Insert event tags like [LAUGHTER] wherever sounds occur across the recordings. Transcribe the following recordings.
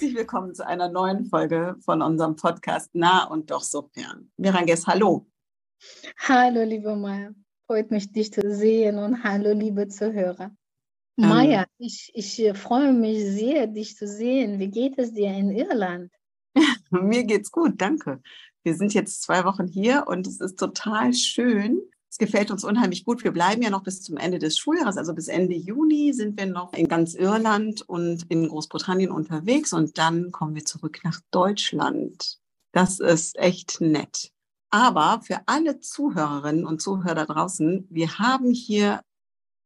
Herzlich willkommen zu einer neuen Folge von unserem Podcast Nah und doch so fern. Miranges, hallo. Hallo, liebe Maya. Freut mich, dich zu sehen und hallo, liebe Zuhörer. Ähm. Ich, ich äh, freue mich sehr, dich zu sehen. Wie geht es dir in Irland? [LAUGHS] Mir geht's gut, danke. Wir sind jetzt zwei Wochen hier und es ist total schön. Gefällt uns unheimlich gut. Wir bleiben ja noch bis zum Ende des Schuljahres, also bis Ende Juni sind wir noch in ganz Irland und in Großbritannien unterwegs und dann kommen wir zurück nach Deutschland. Das ist echt nett. Aber für alle Zuhörerinnen und Zuhörer da draußen, wir haben hier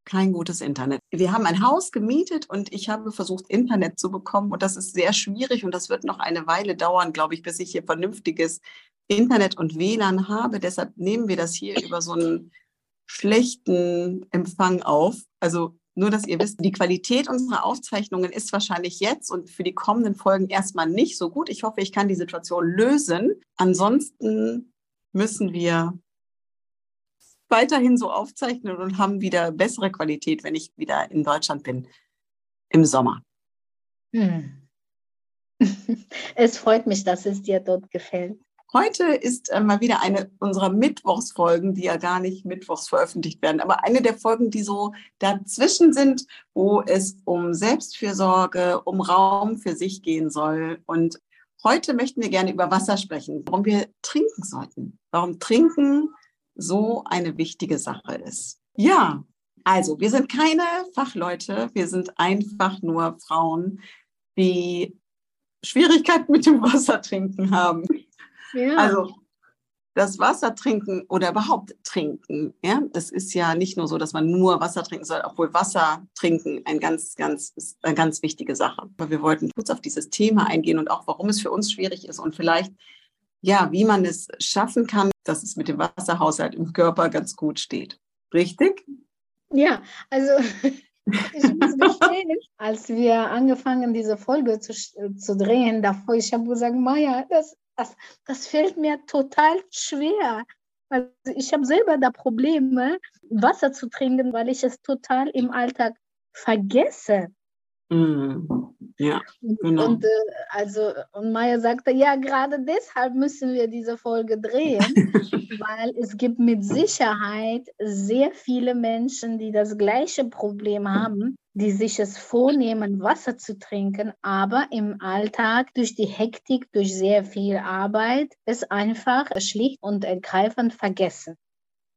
kein gutes Internet. Wir haben ein Haus gemietet und ich habe versucht, Internet zu bekommen und das ist sehr schwierig und das wird noch eine Weile dauern, glaube ich, bis ich hier vernünftiges Internet und WLAN habe. Deshalb nehmen wir das hier über so einen schlechten Empfang auf. Also nur, dass ihr wisst, die Qualität unserer Aufzeichnungen ist wahrscheinlich jetzt und für die kommenden Folgen erstmal nicht so gut. Ich hoffe, ich kann die Situation lösen. Ansonsten müssen wir weiterhin so aufzeichnen und haben wieder bessere Qualität, wenn ich wieder in Deutschland bin im Sommer. Hm. [LAUGHS] Es freut mich, dass es dir dort gefällt. Heute ist äh, mal wieder eine unserer Mittwochsfolgen, die ja gar nicht mittwochs veröffentlicht werden, aber eine der Folgen, die so dazwischen sind, wo es um Selbstfürsorge, um Raum für sich gehen soll. Und heute möchten wir gerne über Wasser sprechen, warum wir trinken sollten, warum Trinken so eine wichtige Sache ist. Ja, also wir sind keine Fachleute, wir sind einfach nur Frauen, die Schwierigkeiten mit dem Wasser trinken haben. Ja. Also das Wasser trinken oder überhaupt trinken, ja, das ist ja nicht nur so, dass man nur Wasser trinken soll, obwohl Wasser trinken ein ganz, ganz, ist eine ganz wichtige Sache. Aber wir wollten kurz auf dieses Thema eingehen und auch, warum es für uns schwierig ist und vielleicht ja, wie man es schaffen kann, dass es mit dem Wasserhaushalt im Körper ganz gut steht. Richtig? Ja, also [LAUGHS] ich muss gestehen, als wir angefangen, diese Folge zu, zu drehen, davor, ich habe gesagt, Maja, das, das, das fällt mir total schwer. Also ich habe selber da Probleme, Wasser zu trinken, weil ich es total im Alltag vergesse. Mm, ja, genau. Und, äh, also, und Maya sagte, ja, gerade deshalb müssen wir diese Folge drehen, [LAUGHS] weil es gibt mit Sicherheit sehr viele Menschen, die das gleiche Problem haben, die sich es vornehmen, Wasser zu trinken, aber im Alltag durch die Hektik, durch sehr viel Arbeit, es einfach schlicht und ergreifend vergessen.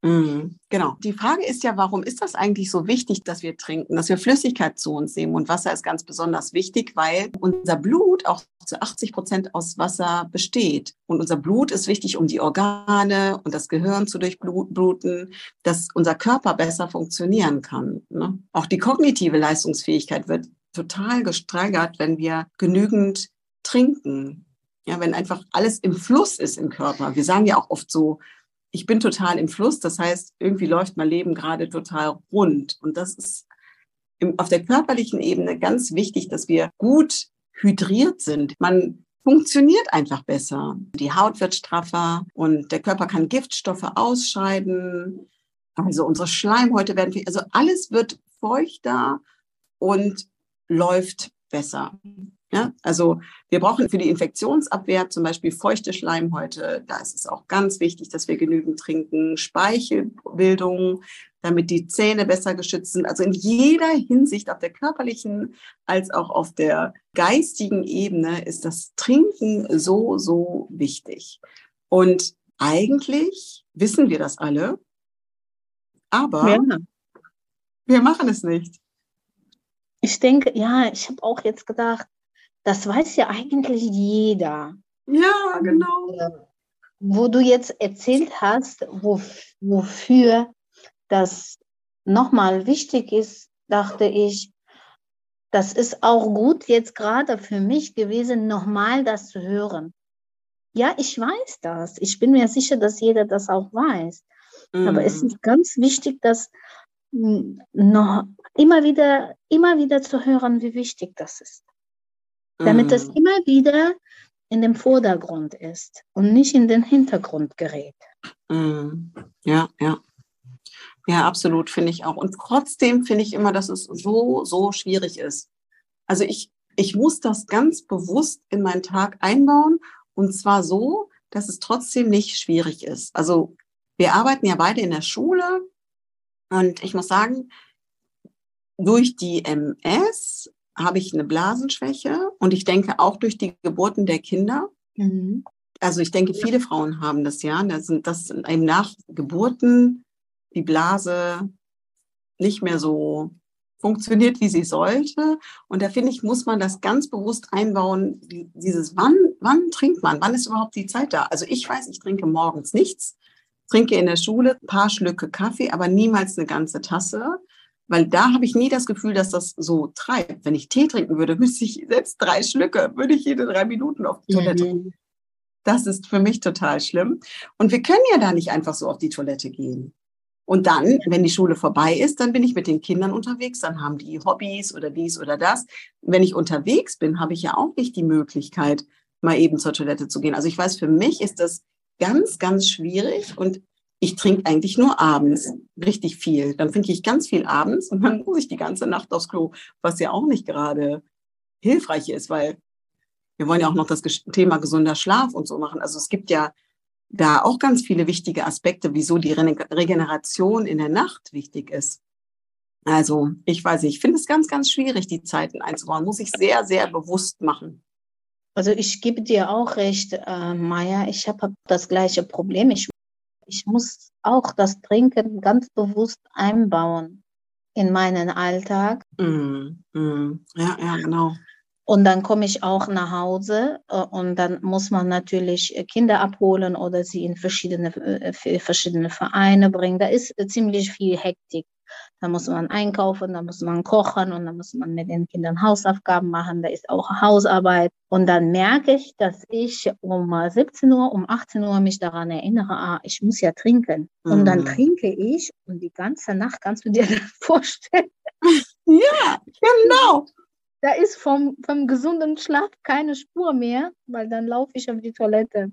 Mhm, genau. Die Frage ist ja, warum ist das eigentlich so wichtig, dass wir trinken, dass wir Flüssigkeit zu uns nehmen? Und Wasser ist ganz besonders wichtig, weil unser Blut auch zu 80 Prozent aus Wasser besteht. Und unser Blut ist wichtig, um die Organe und das Gehirn zu durchbluten, dass unser Körper besser funktionieren kann. Ne? Auch die kognitive Leistungsfähigkeit wird total gesteigert, wenn wir genügend trinken. Ja, wenn einfach alles im Fluss ist im Körper. Wir sagen ja auch oft so, ich bin total im Fluss. Das heißt, irgendwie läuft mein Leben gerade total rund. Und das ist im, auf der körperlichen Ebene ganz wichtig, dass wir gut hydriert sind. Man funktioniert einfach besser. Die Haut wird straffer und der Körper kann Giftstoffe ausscheiden. Also unsere Schleimhäute werden, also alles wird feuchter und läuft besser. Ja, also wir brauchen für die Infektionsabwehr zum Beispiel feuchte Schleimhäute. Da ist es auch ganz wichtig, dass wir genügend trinken. Speichelbildung, damit die Zähne besser geschützt sind. Also in jeder Hinsicht, auf der körperlichen als auch auf der geistigen Ebene, ist das Trinken so, so wichtig. Und eigentlich wissen wir das alle, aber ja. wir machen es nicht. Ich denke, ja, ich habe auch jetzt gedacht, das weiß ja eigentlich jeder. Ja, genau. Äh, wo du jetzt erzählt hast, wo, wofür das nochmal wichtig ist, dachte ich, das ist auch gut jetzt gerade für mich gewesen, nochmal das zu hören. Ja, ich weiß das. Ich bin mir sicher, dass jeder das auch weiß. Mhm. Aber es mhm. ist ganz wichtig, dass noch immer wieder, immer wieder zu hören, wie wichtig das ist. Damit es mhm. immer wieder in dem Vordergrund ist und nicht in den Hintergrund gerät. Mhm. Ja, ja. Ja, absolut, finde ich auch. Und trotzdem finde ich immer, dass es so, so schwierig ist. Also ich, ich muss das ganz bewusst in meinen Tag einbauen und zwar so, dass es trotzdem nicht schwierig ist. Also wir arbeiten ja beide in der Schule und ich muss sagen, durch die MS habe ich eine Blasenschwäche und ich denke auch durch die Geburten der Kinder. Mhm. Also ich denke, viele Frauen haben das ja. Das sind, das sind eben nach Geburten die Blase nicht mehr so funktioniert, wie sie sollte. Und da finde ich, muss man das ganz bewusst einbauen, dieses wann, wann trinkt man? Wann ist überhaupt die Zeit da? Also ich weiß, ich trinke morgens nichts, trinke in der Schule ein paar Schlücke Kaffee, aber niemals eine ganze Tasse. Weil da habe ich nie das Gefühl, dass das so treibt. Wenn ich Tee trinken würde, müsste ich selbst drei Schlücke, würde ich jede drei Minuten auf die Toilette. Mhm. Das ist für mich total schlimm. Und wir können ja da nicht einfach so auf die Toilette gehen. Und dann, wenn die Schule vorbei ist, dann bin ich mit den Kindern unterwegs, dann haben die Hobbys oder dies oder das. Wenn ich unterwegs bin, habe ich ja auch nicht die Möglichkeit, mal eben zur Toilette zu gehen. Also ich weiß, für mich ist das ganz, ganz schwierig und ich trinke eigentlich nur abends richtig viel. Dann trinke ich ganz viel abends und dann [LAUGHS] muss ich die ganze Nacht aufs Klo, was ja auch nicht gerade hilfreich ist, weil wir wollen ja auch noch das Thema gesunder Schlaf und so machen. Also es gibt ja da auch ganz viele wichtige Aspekte, wieso die Regeneration in der Nacht wichtig ist. Also ich weiß nicht, ich finde es ganz, ganz schwierig, die Zeiten einzubauen. Muss ich sehr, sehr bewusst machen. Also ich gebe dir auch recht, äh, Maya. Ich habe das gleiche Problem. Ich, ich muss auch das Trinken ganz bewusst einbauen in meinen Alltag. Mm, mm, ja, ja, genau. Und dann komme ich auch nach Hause äh, und dann muss man natürlich äh, Kinder abholen oder sie in verschiedene, äh, verschiedene Vereine bringen. Da ist ziemlich viel Hektik. Da muss man einkaufen, da muss man kochen und da muss man mit den Kindern Hausaufgaben machen. Da ist auch Hausarbeit. Und dann merke ich, dass ich um 17 Uhr, um 18 Uhr mich daran erinnere, ah, ich muss ja trinken. Und dann mhm. trinke ich und die ganze Nacht kannst du dir [LAUGHS] das vorstellen. Ja, genau da ist vom, vom gesunden Schlaf keine Spur mehr, weil dann laufe ich auf die Toilette.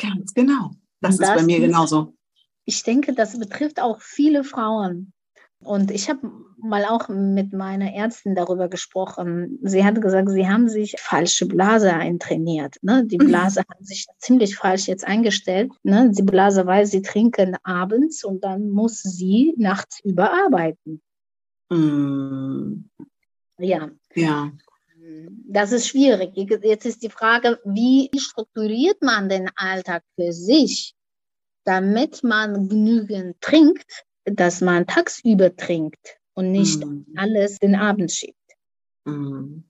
Ganz genau. Das, das ist bei mir genauso. Ich denke, das betrifft auch viele Frauen. Und ich habe mal auch mit meiner Ärztin darüber gesprochen. Sie hat gesagt, sie haben sich falsche Blase eintrainiert. Ne? Die mhm. Blase mhm. hat sich ziemlich falsch jetzt eingestellt. Ne? Die Blase weiß, sie trinken abends und dann muss sie nachts überarbeiten. Mhm. Ja. Ja. Das ist schwierig. Jetzt ist die Frage, wie strukturiert man den Alltag für sich, damit man genügend trinkt, dass man tagsüber trinkt und nicht mm. alles den Abend schiebt. Mm.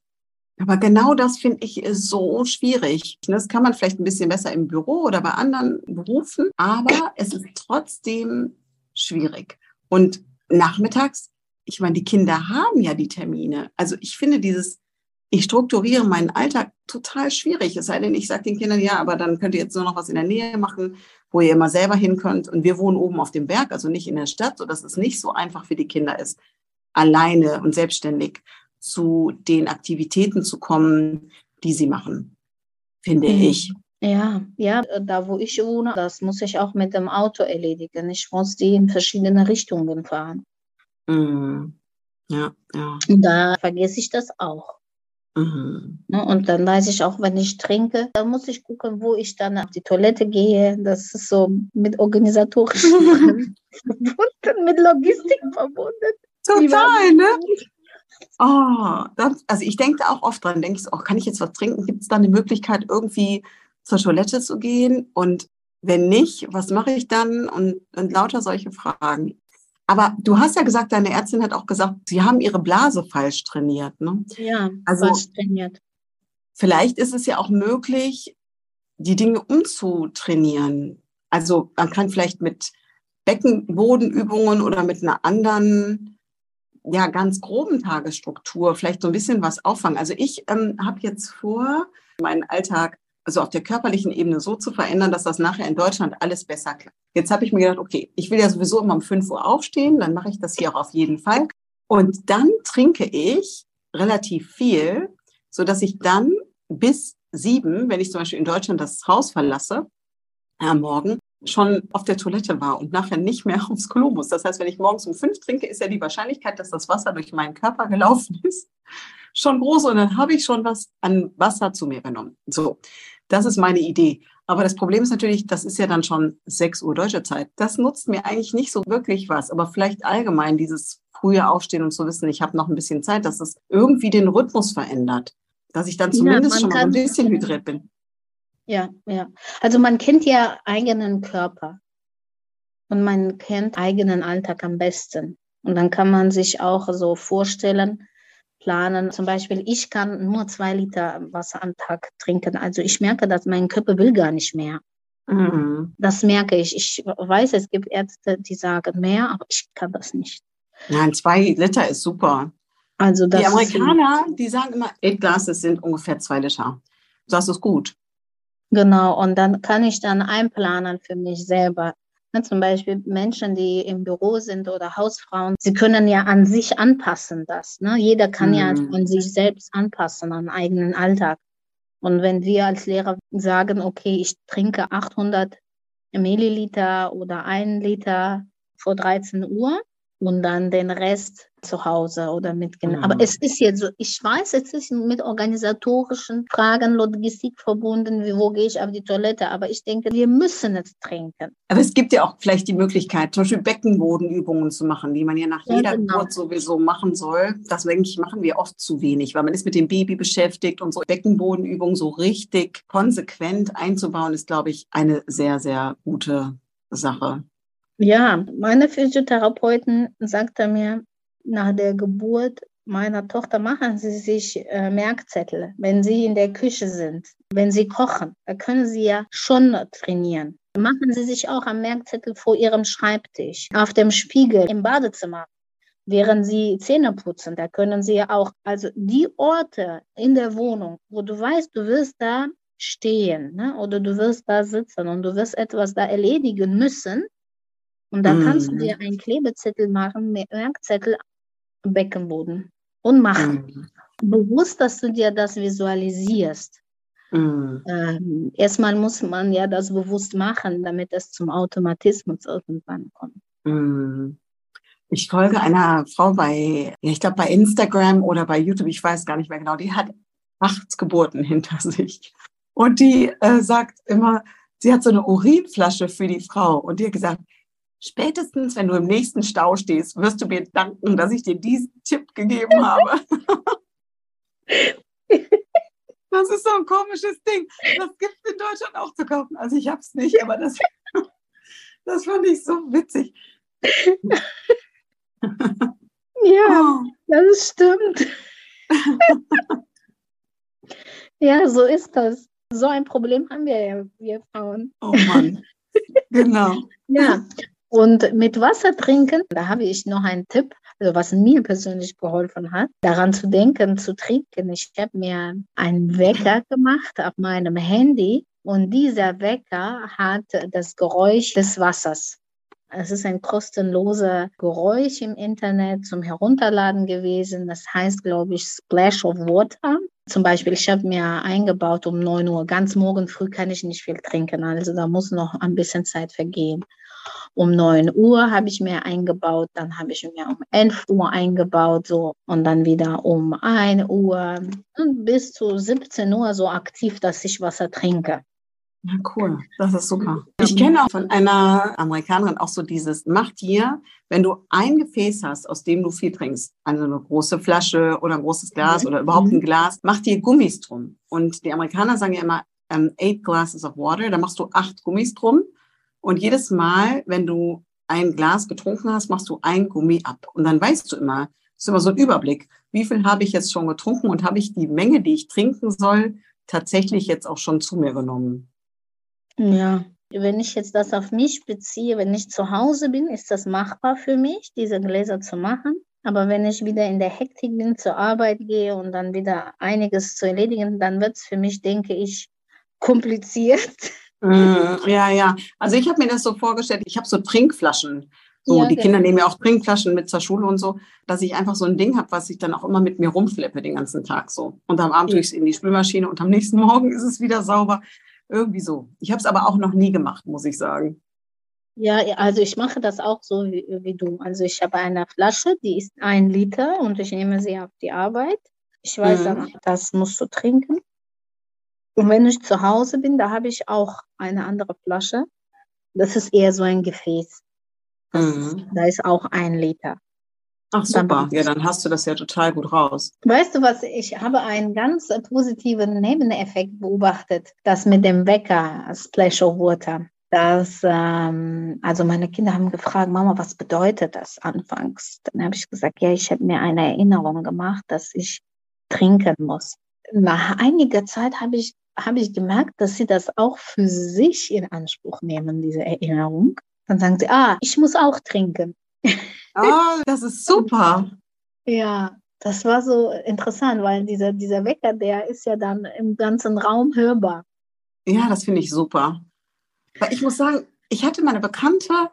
Aber genau das finde ich so schwierig. Das kann man vielleicht ein bisschen besser im Büro oder bei anderen Berufen, aber es ist trotzdem schwierig. Und nachmittags ich meine, die Kinder haben ja die Termine. Also ich finde dieses, ich strukturiere meinen Alltag total schwierig. Es sei denn, ich sage den Kindern, ja, aber dann könnt ihr jetzt nur noch was in der Nähe machen, wo ihr immer selber hin könnt. Und wir wohnen oben auf dem Berg, also nicht in der Stadt, sodass es nicht so einfach für die Kinder ist, alleine und selbstständig zu den Aktivitäten zu kommen, die sie machen, finde mhm. ich. Ja, ja, da wo ich wohne, das muss ich auch mit dem Auto erledigen. Ich muss die in verschiedene Richtungen fahren. Mhm. Ja, ja. Da vergesse ich das auch. Mhm. Ne, und dann weiß ich auch, wenn ich trinke, dann muss ich gucken, wo ich dann auf die Toilette gehe. Das ist so mit organisatorischen [LAUGHS] verbunden, mit Logistik verbunden. Total, ne? Oh, das, also ich denke auch oft dran, denke ich so, oh, kann ich jetzt was trinken? Gibt es da eine Möglichkeit, irgendwie zur Toilette zu gehen? Und wenn nicht, was mache ich dann? Und, und lauter solche Fragen. Aber du hast ja gesagt, deine Ärztin hat auch gesagt, sie haben ihre Blase falsch trainiert. Ne? Ja, also, falsch trainiert. Vielleicht ist es ja auch möglich, die Dinge umzutrainieren. Also man kann vielleicht mit Beckenbodenübungen oder mit einer anderen, ja, ganz groben Tagesstruktur vielleicht so ein bisschen was auffangen. Also ich ähm, habe jetzt vor, meinen Alltag also auf der körperlichen Ebene so zu verändern, dass das nachher in Deutschland alles besser klappt. Jetzt habe ich mir gedacht, okay, ich will ja sowieso immer um 5 Uhr aufstehen, dann mache ich das hier auch auf jeden Fall. Und dann trinke ich relativ viel, so dass ich dann bis sieben, wenn ich zum Beispiel in Deutschland das Haus verlasse, am Morgen, schon auf der Toilette war und nachher nicht mehr [LAUGHS] aufs Klo muss. Das heißt, wenn ich morgens um fünf trinke, ist ja die Wahrscheinlichkeit, dass das Wasser durch meinen Körper gelaufen ist, schon groß und dann habe ich schon was an Wasser zu mir genommen. So, das ist meine Idee. Aber das Problem ist natürlich, das ist ja dann schon 6 Uhr deutsche Zeit. Das nutzt mir eigentlich nicht so wirklich was, aber vielleicht allgemein dieses frühe Aufstehen und zu wissen, ich habe noch ein bisschen Zeit, dass es irgendwie den Rhythmus verändert, dass ich dann zumindest ja, schon mal ein bisschen hydriert bin. Ja, ja. Also man kennt ja eigenen Körper und man kennt eigenen Alltag am besten. Und dann kann man sich auch so vorstellen, planen. Zum Beispiel, ich kann nur zwei Liter Wasser am Tag trinken. Also ich merke, dass mein Körper will gar nicht mehr. Mhm. Das merke ich. Ich weiß, es gibt Ärzte, die sagen mehr, aber ich kann das nicht. Nein, zwei Liter ist super. Also die Amerikaner, die sagen immer, eight glasses sind ungefähr zwei Liter. Das ist gut. Genau, und dann kann ich dann einplanen für mich selber. Zum Beispiel Menschen, die im Büro sind oder Hausfrauen, sie können ja an sich anpassen das. Ne? Jeder kann mhm. ja an sich selbst anpassen, an eigenen Alltag. Und wenn wir als Lehrer sagen, okay, ich trinke 800 Milliliter oder ein Liter vor 13 Uhr und dann den Rest zu Hause oder mit Kindern. Mhm. Aber es ist jetzt so, ich weiß, es ist mit organisatorischen Fragen, Logistik verbunden, wie, wo gehe ich auf die Toilette, aber ich denke, wir müssen es trinken. Aber es gibt ja auch vielleicht die Möglichkeit, zum Beispiel Beckenbodenübungen zu machen, die man ja nach ja, jeder genau. Geburt sowieso machen soll. Das, denke ich, machen wir oft zu wenig, weil man ist mit dem Baby beschäftigt und so Beckenbodenübungen so richtig konsequent einzubauen, ist, glaube ich, eine sehr, sehr gute Sache. Ja, meine Physiotherapeutin sagte mir, nach der Geburt meiner Tochter machen Sie sich äh, Merkzettel, wenn Sie in der Küche sind, wenn Sie kochen. Da können Sie ja schon trainieren. Machen Sie sich auch am Merkzettel vor Ihrem Schreibtisch, auf dem Spiegel im Badezimmer, während Sie Zähne putzen. Da können Sie ja auch, also die Orte in der Wohnung, wo du weißt, du wirst da stehen ne? oder du wirst da sitzen und du wirst etwas da erledigen müssen. Und da mm. kannst du mhm. dir einen Klebezettel machen, Merkzettel Beckenboden und machen. Mhm. Bewusst, dass du dir das visualisierst. Mhm. Ähm, erstmal muss man ja das bewusst machen, damit es zum Automatismus irgendwann kommt. Mhm. Ich folge einer Frau bei, ich glaube bei Instagram oder bei YouTube, ich weiß gar nicht mehr genau, die hat acht Geburten hinter [LAUGHS] sich. Und die äh, sagt immer, sie hat so eine Urinflasche für die Frau. Und die hat gesagt, Spätestens, wenn du im nächsten Stau stehst, wirst du mir danken, dass ich dir diesen Tipp gegeben habe. [LAUGHS] Das ist so ein komisches Ding. Das gibt es in Deutschland auch zu kaufen. Also ich habe es nicht, aber das, [LAUGHS] das fand ich so witzig. Ja, oh. das stimmt. [LAUGHS] Ja, so ist das. So ein Problem haben wir ja, wir Frauen. Oh Mann. Genau. Ja, und mit Wasser trinken, da habe ich noch einen Tipp, also was mir persönlich geholfen hat, daran zu denken, zu trinken. Ich habe mir einen Wecker gemacht auf meinem Handy und dieser Wecker hat das Geräusch des Wassers. Es ist ein kostenloser Geräusch im Internet zum Herunterladen gewesen. Das heißt, glaube ich, Splash of Water. Zum Beispiel, ich habe mir eingebaut um 9 Uhr. Ganz morgen früh kann ich nicht viel trinken, also da muss noch ein bisschen Zeit vergehen. Um 9 Uhr habe ich mir eingebaut, dann habe ich mir um 11 Uhr eingebaut, so und dann wieder um 1 Uhr und bis zu 17 Uhr so aktiv, dass ich Wasser trinke. Ja, cool. Das ist super. Ich kenne auch von einer Amerikanerin auch so dieses, mach dir, wenn du ein Gefäß hast, aus dem du viel trinkst, also eine große Flasche oder ein großes Glas mhm. oder überhaupt ein mhm. Glas, mach dir Gummis drum. Und die Amerikaner sagen ja immer, um, ähm, eight glasses of water, da machst du acht Gummis drum und jedes Mal, wenn du ein Glas getrunken hast, machst du ein Gummi ab. Und dann weißt du immer, das ist immer so ein Überblick, wie viel habe ich jetzt schon getrunken und habe ich die Menge, die ich trinken soll, tatsächlich jetzt auch schon zu mir genommen. Ja, Wenn ich jetzt das auf mich beziehe, wenn ich zu Hause bin, ist das machbar für mich, diese Gläser zu machen. Aber wenn ich wieder in der Hektik bin, zur Arbeit gehe und dann wieder einiges zu erledigen, dann wird es für mich, denke ich, [LAUGHS] kompliziert. Mm, ja, ja. Also ich habe mir das so vorgestellt, ich habe so Trinkflaschen. So, ja, die genau. Kinder nehmen ja auch Trinkflaschen mit zur Schule und so, dass ich einfach so ein Ding habe, was ich dann auch immer mit mir rumflippe den ganzen Tag so. Und am Abend tue ich es in die Spülmaschine und am nächsten [LAUGHS] Morgen ist es wieder sauber. Irgendwie so. Ich habe es aber auch noch nie gemacht, muss ich sagen. Ja, also ich mache das auch so wie, wie du. Also ich habe eine Flasche, die ist ein Liter und ich nehme sie auf die Arbeit. Ich weiß mhm. das musst du trinken. Und wenn ich zu Hause bin, da habe ich auch eine andere Flasche. Das ist eher so ein Gefäß. Mhm. Da ist auch ein Liter. Ach super, ja, dann hast du das ja total gut raus. Weißt du was, ich habe einen ganz positiven Nebeneffekt beobachtet, das mit dem Wecker, Splash of Water. Das, ähm, also meine Kinder haben gefragt, Mama, was bedeutet das anfangs? Dann habe ich gesagt, ja, ich habe mir eine Erinnerung gemacht, dass ich trinken muss. Nach einiger Zeit habe ich, habe ich gemerkt, dass sie das auch für sich in Anspruch nehmen, diese Erinnerung. Dann sagen sie, ah, ich muss auch trinken. Oh, das ist super. ja, das war so interessant, weil dieser, dieser Wecker, der ist ja dann im ganzen Raum hörbar. Ja, das finde ich super. Weil ich muss sagen, ich hatte meine Bekannte,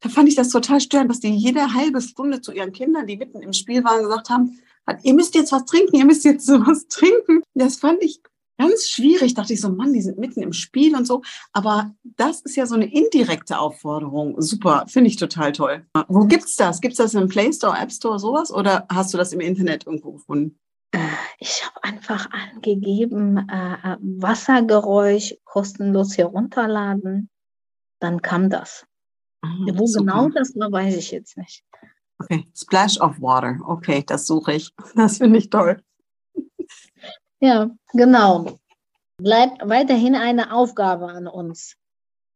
da fand ich das total störend, dass die jede halbe Stunde zu ihren Kindern, die mitten im Spiel waren, gesagt haben, ihr müsst jetzt was trinken, ihr müsst jetzt [LAUGHS] was trinken. Das fand ich ganz schwierig. Dachte ich so, Mann, die sind mitten im Spiel und so. Aber das ist ja so eine indirekte Aufforderung. Super, finde ich total toll. Wo gibt's das? Gibt's das im Play Store, App Store, sowas? Oder hast du das im Internet irgendwo gefunden? Äh, ich habe einfach angegeben, äh, Wassergeräusch kostenlos herunterladen. Dann kam das. Ah, Wo super. genau das war, weiß ich jetzt nicht. Okay, Splash of Water. Okay, das suche ich. [LAUGHS] Das finde ich toll. Ja, genau. Bleibt weiterhin eine Aufgabe an uns.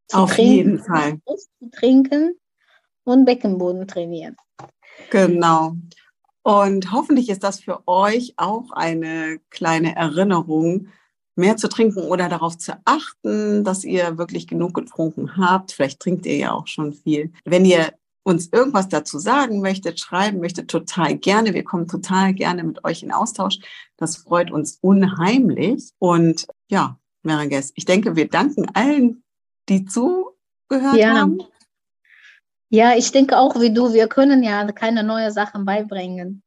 Zu Auf trinken, jeden Fall. Zu trinken und Beckenboden trainieren. Genau. Und hoffentlich ist das für euch auch eine kleine Erinnerung, mehr zu trinken oder darauf zu achten, dass ihr wirklich genug getrunken habt. Vielleicht trinkt ihr ja auch schon viel. Wenn ihr uns irgendwas dazu sagen möchtet, schreiben möchtet, total gerne. Wir kommen total gerne mit euch in Austausch. Das freut uns unheimlich. Und ja, Merages, ich denke, wir danken allen, die zugehört ja. haben. Ja, ich denke auch wie du, wir können ja keine neuen Sachen beibringen,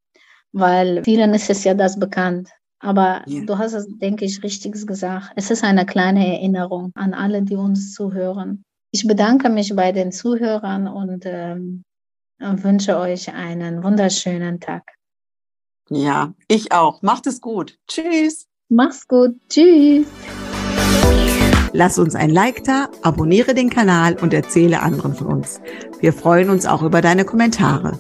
weil vielen ist es ja das bekannt. Aber ja. du hast es, denke ich, richtig gesagt. Es ist eine kleine Erinnerung an alle, die uns zuhören. Ich bedanke mich bei den Zuhörern und ähm, wünsche euch einen wunderschönen Tag. Ja, ich auch. Macht es gut. Tschüss. Mach's gut. Tschüss. Lass uns ein Like da, abonniere den Kanal und erzähle anderen von uns. Wir freuen uns auch über deine Kommentare.